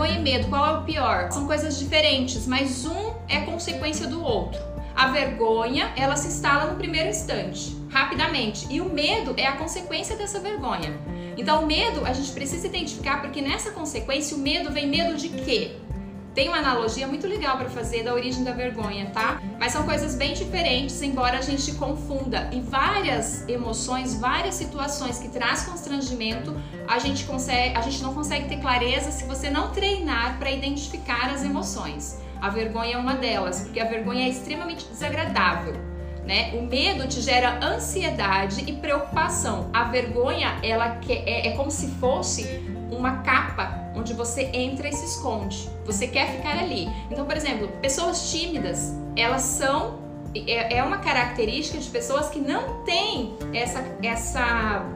vergonha e medo, qual é o pior? São coisas diferentes, mas um é consequência do outro. A vergonha, ela se instala no primeiro instante, rapidamente, e o medo é a consequência dessa vergonha. Então, o medo a gente precisa identificar porque nessa consequência o medo vem medo de quê? Tem uma analogia muito legal para fazer da origem da vergonha, tá? Mas são coisas bem diferentes, embora a gente confunda. E várias emoções, várias situações que traz constrangimento, a gente consegue, a gente não consegue ter clareza se você não treinar para identificar as emoções. A vergonha é uma delas, porque a vergonha é extremamente desagradável. Né? O medo te gera ansiedade e preocupação. A vergonha, ela é, é como se fosse uma capa onde você entra e se esconde. Você quer ficar ali. Então, por exemplo, pessoas tímidas, elas são é, é uma característica de pessoas que não têm essa essa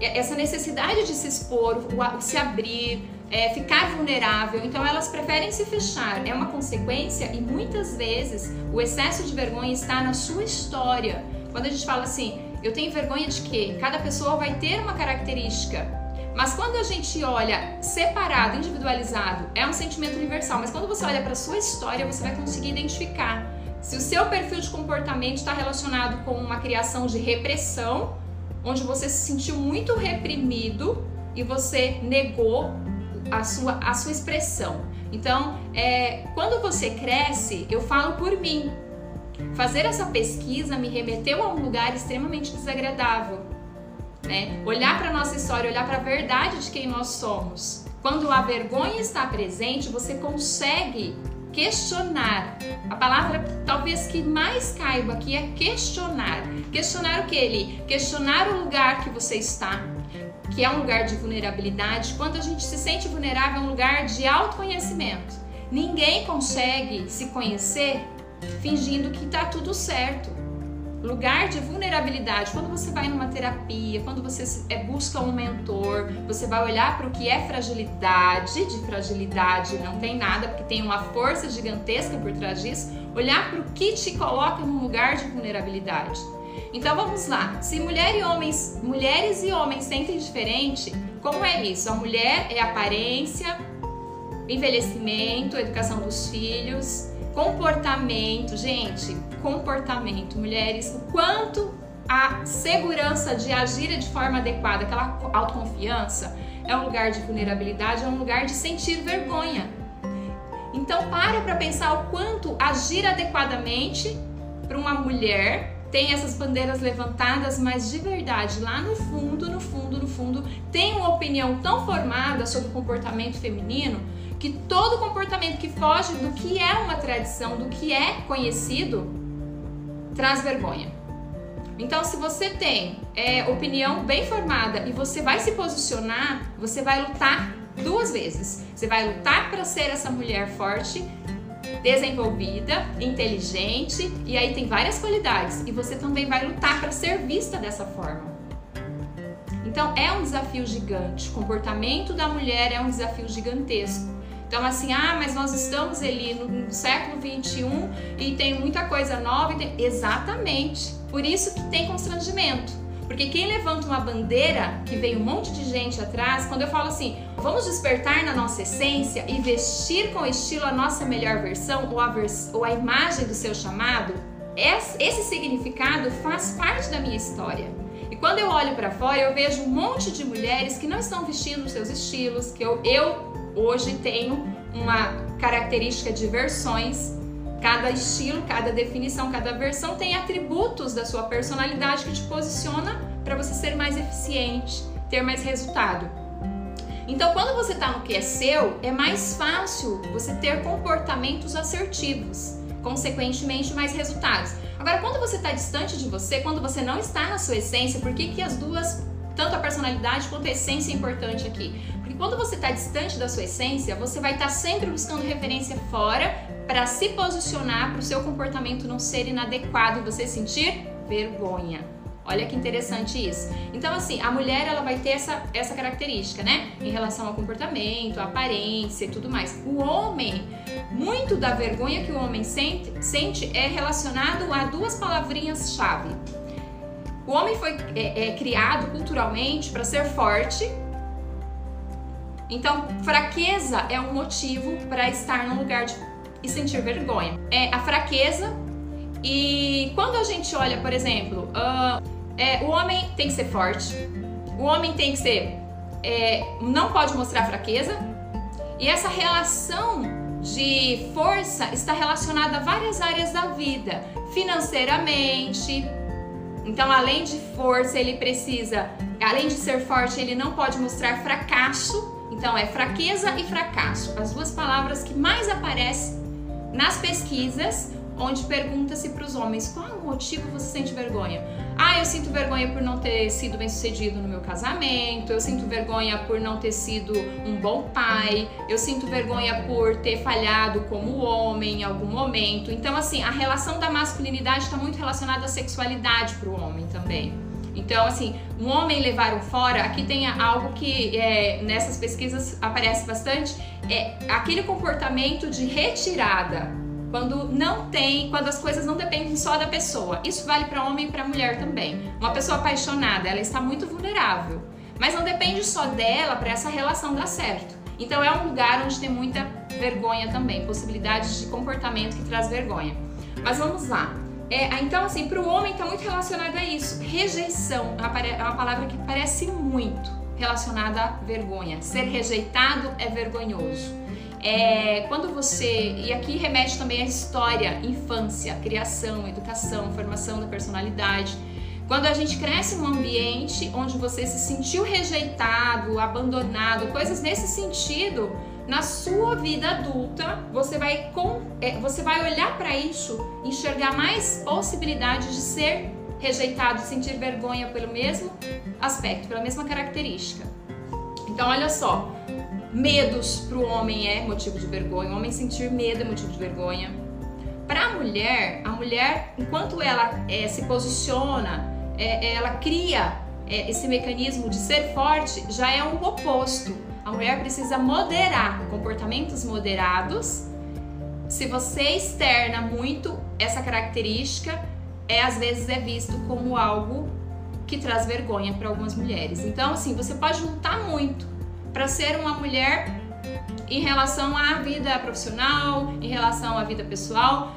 essa necessidade de se expor, se abrir, é, ficar vulnerável. Então elas preferem se fechar. É uma consequência e muitas vezes o excesso de vergonha está na sua história. Quando a gente fala assim, eu tenho vergonha de quê? Cada pessoa vai ter uma característica mas quando a gente olha separado, individualizado, é um sentimento universal. Mas quando você olha para sua história, você vai conseguir identificar se o seu perfil de comportamento está relacionado com uma criação de repressão, onde você se sentiu muito reprimido e você negou a sua, a sua expressão. Então, é, quando você cresce, eu falo por mim. Fazer essa pesquisa me remeteu a um lugar extremamente desagradável né? Olhar para nossa história, olhar para a verdade de quem nós somos. Quando a vergonha está presente, você consegue questionar. A palavra talvez que mais caiba aqui é questionar. Questionar o que ele? Questionar o lugar que você está, que é um lugar de vulnerabilidade. Quando a gente se sente vulnerável, é um lugar de autoconhecimento. Ninguém consegue se conhecer fingindo que está tudo certo lugar de vulnerabilidade. Quando você vai numa terapia, quando você é, busca um mentor, você vai olhar para o que é fragilidade. De fragilidade não tem nada, porque tem uma força gigantesca por trás disso. Olhar para o que te coloca num lugar de vulnerabilidade. Então vamos lá. Se mulher e homens, mulheres e homens sentem diferente, como é isso? A mulher é aparência, envelhecimento, educação dos filhos, comportamento, gente, comportamento, mulheres, o quanto a segurança de agir de forma adequada, aquela autoconfiança, é um lugar de vulnerabilidade, é um lugar de sentir vergonha. Então para para pensar o quanto agir adequadamente para uma mulher tem essas bandeiras levantadas, mas de verdade, lá no fundo, no fundo, no fundo, tem uma opinião tão formada sobre o comportamento feminino que todo comportamento que foge do que é uma tradição, do que é conhecido, traz vergonha. Então, se você tem é, opinião bem formada e você vai se posicionar, você vai lutar duas vezes. Você vai lutar para ser essa mulher forte, desenvolvida, inteligente, e aí tem várias qualidades. E você também vai lutar para ser vista dessa forma. Então, é um desafio gigante. O comportamento da mulher é um desafio gigantesco. Então, assim, ah, mas nós estamos ali no século 21 e tem muita coisa nova. Tem... Exatamente. Por isso que tem constrangimento. Porque quem levanta uma bandeira que vem um monte de gente atrás, quando eu falo assim, vamos despertar na nossa essência e vestir com estilo a nossa melhor versão ou a, vers ou a imagem do seu chamado, esse significado faz parte da minha história. E quando eu olho para fora, eu vejo um monte de mulheres que não estão vestindo os seus estilos, que eu, eu hoje tenho uma característica de versões. Cada estilo, cada definição, cada versão tem atributos da sua personalidade que te posiciona para você ser mais eficiente, ter mais resultado. Então, quando você está no que é seu, é mais fácil você ter comportamentos assertivos, consequentemente, mais resultados. Agora, quando você está distante de você, quando você não está na sua essência, por que, que as duas tanto a personalidade quanto a essência é importante aqui. Quando você está distante da sua essência, você vai estar tá sempre buscando referência fora para se posicionar para o seu comportamento não ser inadequado e você sentir vergonha. Olha que interessante isso. Então, assim, a mulher ela vai ter essa, essa característica, né? Em relação ao comportamento, aparência e tudo mais. O homem, muito da vergonha que o homem sente, sente é relacionado a duas palavrinhas-chave: o homem foi é, é, criado culturalmente para ser forte Então, fraqueza é um motivo para estar num lugar de, e sentir vergonha. É a fraqueza e quando a gente olha, por exemplo, uh, é, o homem tem que ser forte, o homem tem que ser, é, não pode mostrar fraqueza e essa relação de força está relacionada a várias áreas da vida, financeiramente. Então, além de força, ele precisa, além de ser forte, ele não pode mostrar fracasso. Então, é fraqueza e fracasso, as duas palavras que mais aparecem nas pesquisas onde pergunta-se para os homens qual é o motivo você sente vergonha. Ah, eu sinto vergonha por não ter sido bem sucedido no meu casamento, eu sinto vergonha por não ter sido um bom pai, eu sinto vergonha por ter falhado como homem em algum momento. Então, assim, a relação da masculinidade está muito relacionada à sexualidade para o homem também. Então, assim, um homem levar um fora, aqui tem algo que é, nessas pesquisas aparece bastante, é aquele comportamento de retirada quando não tem, quando as coisas não dependem só da pessoa. Isso vale para homem e para mulher também. Uma pessoa apaixonada, ela está muito vulnerável, mas não depende só dela para essa relação dar certo. Então é um lugar onde tem muita vergonha também, possibilidades de comportamento que traz vergonha. Mas vamos lá. É, então, assim, para o homem está muito relacionado a isso. Rejeição é uma palavra que parece muito relacionada à vergonha. Ser rejeitado é vergonhoso. É, quando você. E aqui remete também à história, infância, criação, educação, formação da personalidade. Quando a gente cresce num ambiente onde você se sentiu rejeitado, abandonado, coisas nesse sentido, na sua vida adulta, você vai, com, é, você vai olhar para isso, enxergar mais possibilidades de ser rejeitado, sentir vergonha pelo mesmo aspecto, pela mesma característica. Então, olha só, Medos para o homem é motivo de vergonha, o homem sentir medo é motivo de vergonha. Para a mulher, a mulher, enquanto ela é, se posiciona, é, ela cria é, esse mecanismo de ser forte, já é o oposto. A mulher precisa moderar comportamentos moderados. Se você externa muito essa característica, é às vezes é visto como algo que traz vergonha para algumas mulheres. Então, assim, você pode lutar muito, para ser uma mulher em relação à vida profissional, em relação à vida pessoal.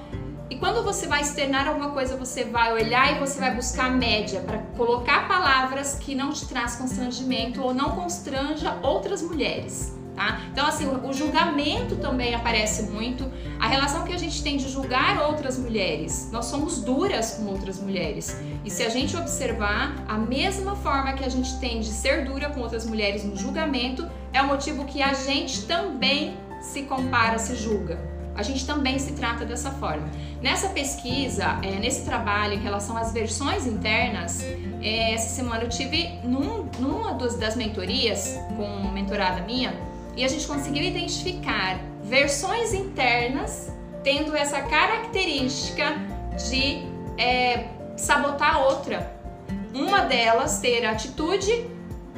E quando você vai externar alguma coisa, você vai olhar e você vai buscar a média para colocar palavras que não te traz constrangimento ou não constranja outras mulheres tá? Então, assim, o julgamento também aparece muito, a relação que a gente tem de julgar outras mulheres. Nós somos duras com outras mulheres. E se a gente observar, a mesma forma que a gente tem de ser dura com outras mulheres no julgamento, é o motivo que a gente também se compara, se julga. A gente também se trata dessa forma. Nessa pesquisa, é, nesse trabalho em relação às versões internas, é, essa semana eu tive num, numa das mentorias com uma mentorada minha, e a gente conseguiu identificar versões internas tendo essa característica de é, sabotar a outra. Uma delas ter atitude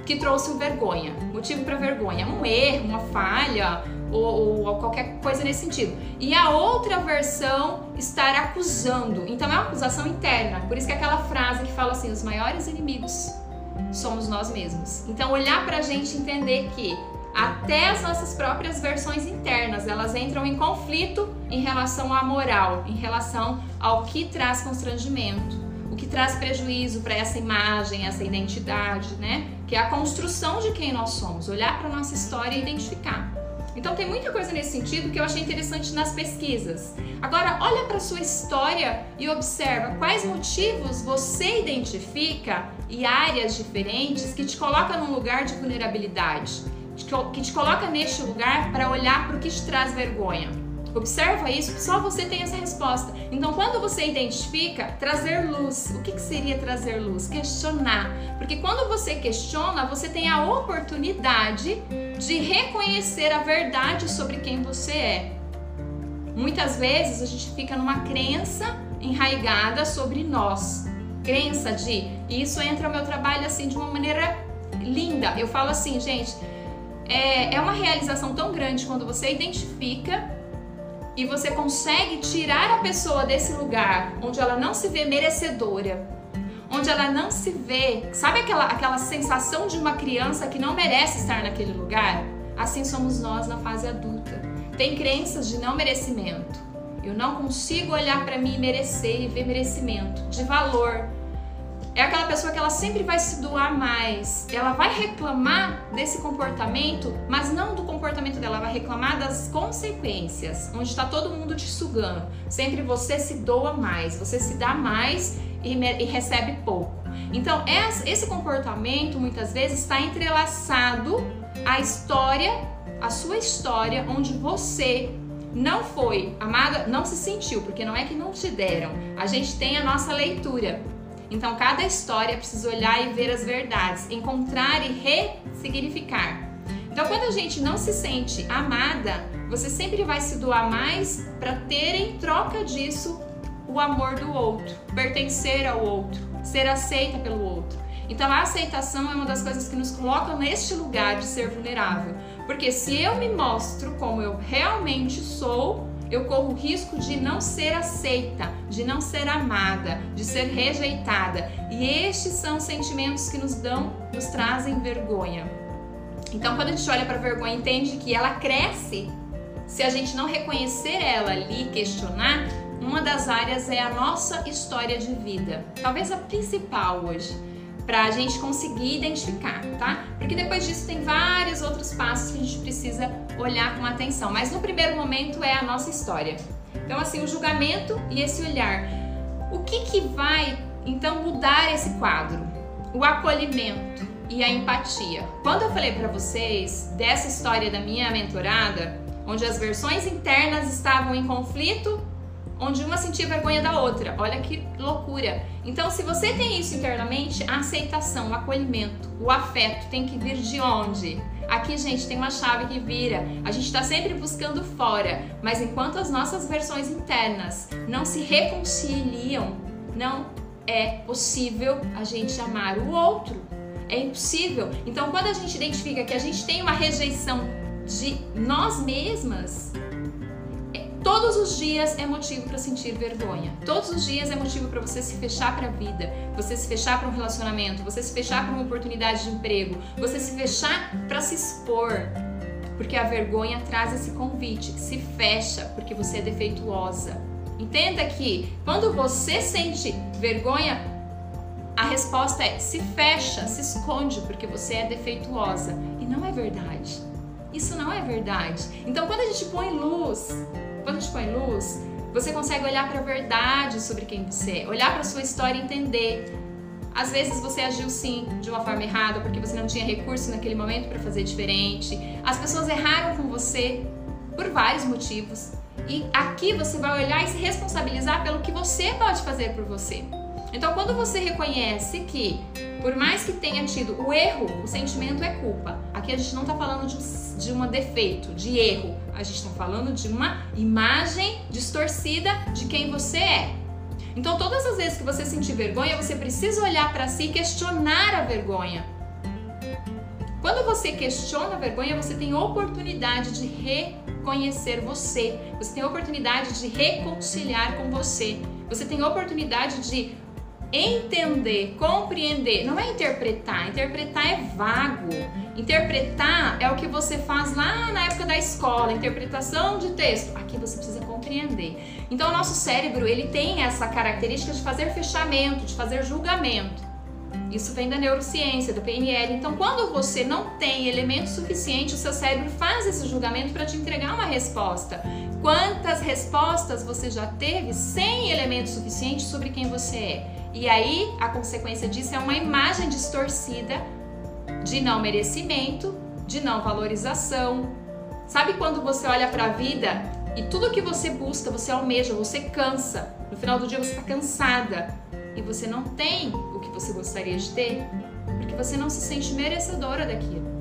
que trouxe vergonha, motivo para vergonha, um erro, uma falha ou, ou, qualquer coisa nesse sentido. E a outra versão estar acusando. Então é uma acusação interna. Por isso que é aquela frase que fala assim: os maiores inimigos somos nós mesmos. Então olhar para a gente entender que até as nossas próprias versões internas, elas entram em conflito em relação à moral, em relação ao que traz constrangimento, o que traz prejuízo para essa imagem, essa identidade, né? Que é a construção de quem nós somos, olhar para nossa história e identificar. Então tem muita coisa nesse sentido que eu achei interessante nas pesquisas. Agora, olha para sua história e observa quais motivos você identifica e áreas diferentes que te colocam num lugar de vulnerabilidade que te coloca neste lugar para olhar para o que te traz vergonha. Observa isso, só você tem essa resposta. Então, quando você identifica, trazer luz. O que, que seria trazer luz? Questionar. Porque quando você questiona, você tem a oportunidade de reconhecer a verdade sobre quem você é. Muitas vezes a gente fica numa crença enraigada sobre nós. Crença de. Isso entra no meu trabalho assim de uma maneira linda. Eu falo assim, gente, é, é uma realização tão grande quando você identifica e você consegue tirar a pessoa desse lugar onde ela não se vê merecedora, onde ela não se vê, sabe aquela, aquela sensação de uma criança que não merece estar naquele lugar? Assim somos nós na fase adulta. Tem crenças de não merecimento. Eu não consigo olhar para mim e merecer e ver merecimento, de valor, é aquela pessoa que ela sempre vai se doar mais. Ela vai reclamar desse comportamento, mas não do comportamento dela, ela vai reclamar das consequências, onde está todo mundo te sugando. Sempre você se doa mais, você se dá mais e, e recebe pouco. Então, esse comportamento muitas vezes está entrelaçado à história, à sua história, onde você não foi amada, não se sentiu, porque não é que não te deram. A gente tem a nossa leitura. Então, cada história precisa olhar e ver as verdades, encontrar e ressignificar. Então, quando a gente não se sente amada, você sempre vai se doar mais para ter em troca disso o amor do outro, pertencer ao outro, ser aceita pelo outro. Então, a aceitação é uma das coisas que nos coloca neste lugar de ser vulnerável. Porque se eu me mostro como eu realmente sou, eu corro o risco de não ser aceita, de não ser amada, de ser rejeitada. E estes são sentimentos que nos dão, nos trazem vergonha. Então, quando a gente olha para a vergonha, entende que ela cresce. Se a gente não reconhecer ela ali, questionar, uma das áreas é a nossa história de vida. Talvez a principal hoje para a gente conseguir identificar, tá? Porque depois disso tem vários outros passos que a gente precisa olhar com atenção, mas no primeiro momento é a nossa história. Então, assim, o julgamento e esse olhar. O que, que vai então mudar esse quadro? O acolhimento e a empatia. Quando eu falei para vocês dessa história da minha mentorada, onde as versões internas estavam em conflito onde uma sentia vergonha da outra. Olha que loucura. Então, se você tem isso internamente, a aceitação, o acolhimento, o afeto tem que vir de onde? Aqui, gente, tem uma chave que vira. A gente está sempre buscando fora, mas enquanto as nossas versões internas não se reconciliam, não é possível a gente amar o outro. É impossível. Então, quando a gente identifica que a gente tem uma rejeição de nós mesmas, Todos os dias é motivo para sentir vergonha. Todos os dias é motivo para você se fechar para a vida, você se fechar para um relacionamento, você se fechar para uma oportunidade de emprego, você se fechar para se expor. Porque a vergonha traz esse convite, se fecha porque você é defeituosa. Entenda que quando você sente vergonha, a resposta é se fecha, se esconde porque você é defeituosa. E não é verdade. Isso não é verdade. Então, quando a gente põe luz quando a gente põe luz, você consegue olhar para a verdade sobre quem você é, olhar para sua história e entender. Às vezes você agiu sim de uma forma errada porque você não tinha recurso naquele momento para fazer diferente. As pessoas erraram com você por vários motivos. E aqui você vai olhar e se responsabilizar pelo que você pode fazer por você. Então, quando você reconhece que, por mais que tenha tido o erro, o sentimento é culpa. Aqui a gente não está falando de, de um defeito, de erro. A gente está falando de uma imagem distorcida de quem você é. Então, todas as vezes que você sentir vergonha, você precisa olhar para si e questionar a vergonha. Quando você questiona a vergonha, você tem oportunidade de reconhecer você. Você tem oportunidade de reconciliar com você. Você tem oportunidade de entender, compreender, não é interpretar. Interpretar é vago. Interpretar é o que você faz lá na época da escola, interpretação de texto. Aqui você precisa compreender. Então, o nosso cérebro, ele tem essa característica de fazer fechamento, de fazer julgamento. Isso vem da neurociência, do PNL. Então, quando você não tem elemento suficiente, o seu cérebro faz esse julgamento para te entregar uma resposta. Quantas respostas você já teve sem elemento suficiente sobre quem você é? E aí a consequência disso é uma imagem distorcida de não merecimento, de não valorização. Sabe quando você olha para a vida e tudo que você busca, você almeja, você cansa. No final do dia você está cansada e você não tem o que você gostaria de ter, porque você não se sente merecedora daquilo.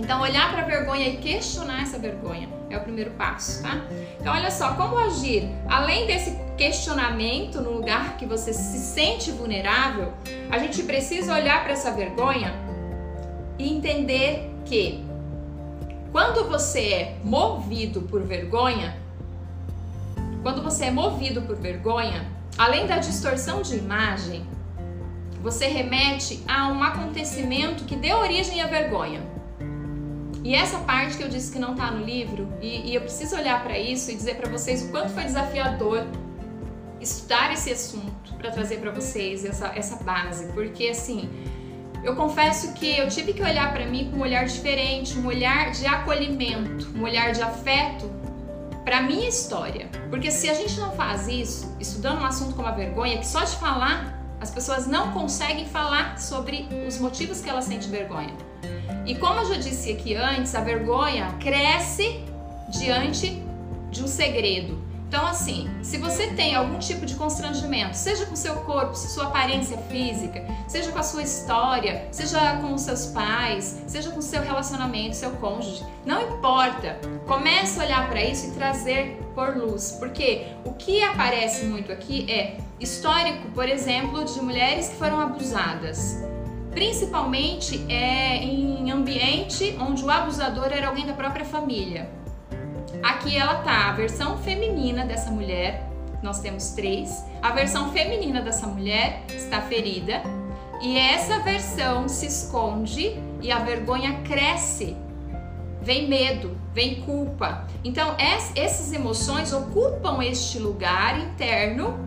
Então, olhar para a vergonha e questionar essa vergonha é o primeiro passo, tá? Então, olha só, como agir? Além desse questionamento no lugar que você se sente vulnerável, a gente precisa olhar para essa vergonha e entender que quando você é movido por vergonha, quando você é movido por vergonha, além da distorção de imagem, você remete a um acontecimento que deu origem à vergonha. E essa parte que eu disse que não tá no livro, e, e eu preciso olhar para isso e dizer para vocês o quanto foi desafiador estudar esse assunto para trazer para vocês essa, essa base, porque assim, eu confesso que eu tive que olhar para mim com um olhar diferente, um olhar de acolhimento, um olhar de afeto para minha história. Porque se a gente não faz isso, estudando um assunto como a vergonha, que só de falar as pessoas não conseguem falar sobre os motivos que elas sentem vergonha. E como eu já disse aqui antes, a vergonha cresce diante de um segredo. Então, assim, se você tem algum tipo de constrangimento, seja com seu corpo, sua aparência física, seja com a sua história, seja com os seus pais, seja com seu relacionamento, seu cônjuge, não importa. Comece a olhar para isso e trazer por luz, porque o que aparece muito aqui é histórico, por exemplo, de mulheres que foram abusadas. Principalmente é em ambiente onde o abusador era alguém da própria família. Aqui ela tá, a versão feminina dessa mulher, nós temos três. A versão feminina dessa mulher está ferida e essa versão se esconde e a vergonha cresce. Vem medo, vem culpa. Então, essas emoções ocupam este lugar interno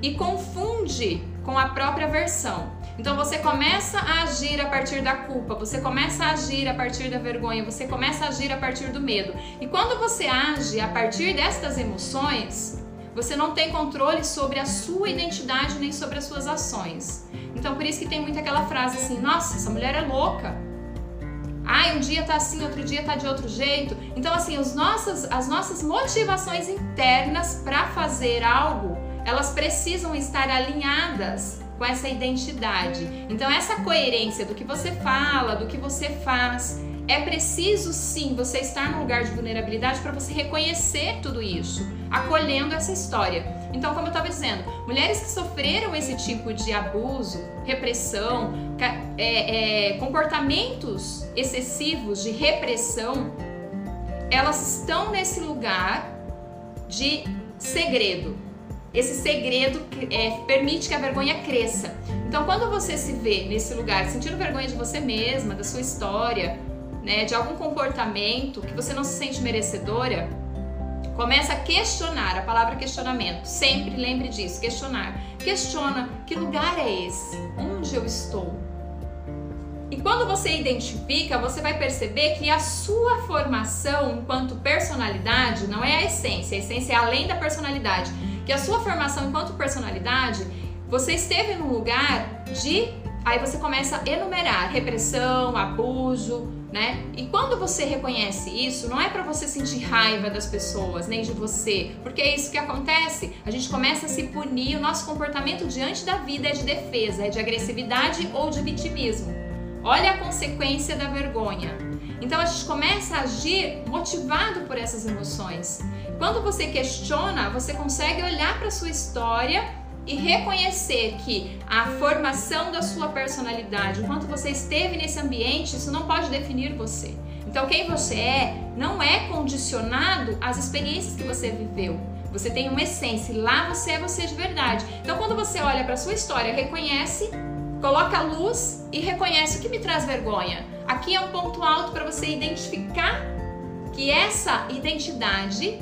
e confunde com a própria versão. Então você começa a agir a partir da culpa, você começa a agir a partir da vergonha, você começa a agir a partir do medo. E quando você age a partir destas emoções, você não tem controle sobre a sua identidade nem sobre as suas ações. Então por isso que tem muito aquela frase assim: "Nossa, essa mulher é louca". Ai, um dia tá assim, outro dia tá de outro jeito. Então assim, os as nossas motivações internas para fazer algo, elas precisam estar alinhadas com essa identidade. Então, essa coerência do que você fala, do que você faz, é preciso sim você estar num lugar de vulnerabilidade para você reconhecer tudo isso, acolhendo essa história. Então, como eu estava dizendo, mulheres que sofreram esse tipo de abuso, repressão, é, é, comportamentos excessivos de repressão, elas estão nesse lugar de segredo, esse segredo é, permite que a vergonha cresça. Então, quando você se vê nesse lugar, sentindo vergonha de você mesma, da sua história, né, de algum comportamento que você não se sente merecedora, começa a questionar, a palavra questionamento. Sempre lembre disso, questionar. Questiona, que lugar é esse? Onde eu estou? E quando você identifica, você vai perceber que a sua formação enquanto personalidade não é a essência, a essência é além da personalidade que a sua formação enquanto personalidade, você esteve num lugar de. Aí você começa a enumerar repressão, abuso, né? E quando você reconhece isso, não é para você sentir raiva das pessoas, nem de você, porque é isso que acontece. A gente começa a se punir, o nosso comportamento diante da vida é de defesa, é de agressividade ou de vitimismo. Olha a consequência da vergonha. Então a gente começa a agir motivado por essas emoções. Quando você questiona, você consegue olhar para sua história e reconhecer que a formação da sua personalidade, enquanto você esteve nesse ambiente, isso não pode definir você. Então, quem você é não é condicionado às experiências que você viveu. Você tem uma essência e lá você é você de verdade. Então, quando você olha para sua história, reconhece, coloca a luz e reconhece o que me traz vergonha. Aqui é um ponto alto para você identificar que essa identidade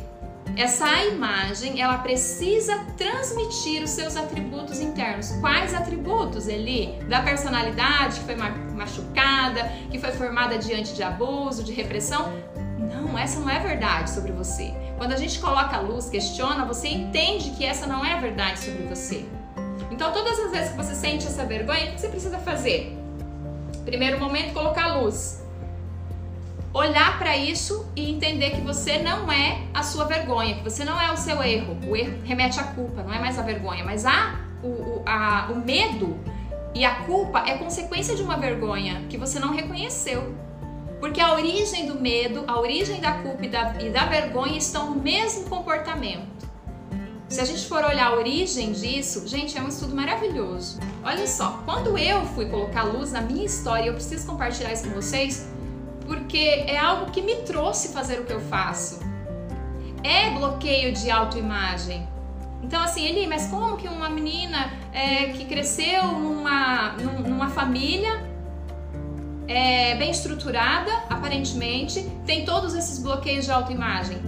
essa imagem, ela precisa transmitir os seus atributos internos. Quais atributos, Eli? Da personalidade que foi machucada, que foi formada diante de abuso, de repressão? Não, essa não é verdade sobre você. Quando a gente coloca a luz, questiona, você entende que essa não é a verdade sobre você. Então, todas as vezes que você sente essa vergonha, o que você precisa fazer? Primeiro momento, colocar a luz olhar para isso e entender que você não é a sua vergonha, que você não é o seu erro. O erro remete à culpa, não é mais a vergonha, mas a, o, a, o medo e a culpa é consequência de uma vergonha que você não reconheceu. Porque a origem do medo, a origem da culpa e da, e da vergonha estão no mesmo comportamento. Se a gente for olhar a origem disso, gente, é um estudo maravilhoso. Olha só, quando eu fui colocar luz na minha história, eu preciso compartilhar isso com vocês, porque é algo que me trouxe fazer o que eu faço. É bloqueio de autoimagem. Então, assim, ele, mas como que uma menina é, que cresceu numa, numa família é bem estruturada, aparentemente, tem todos esses bloqueios de autoimagem.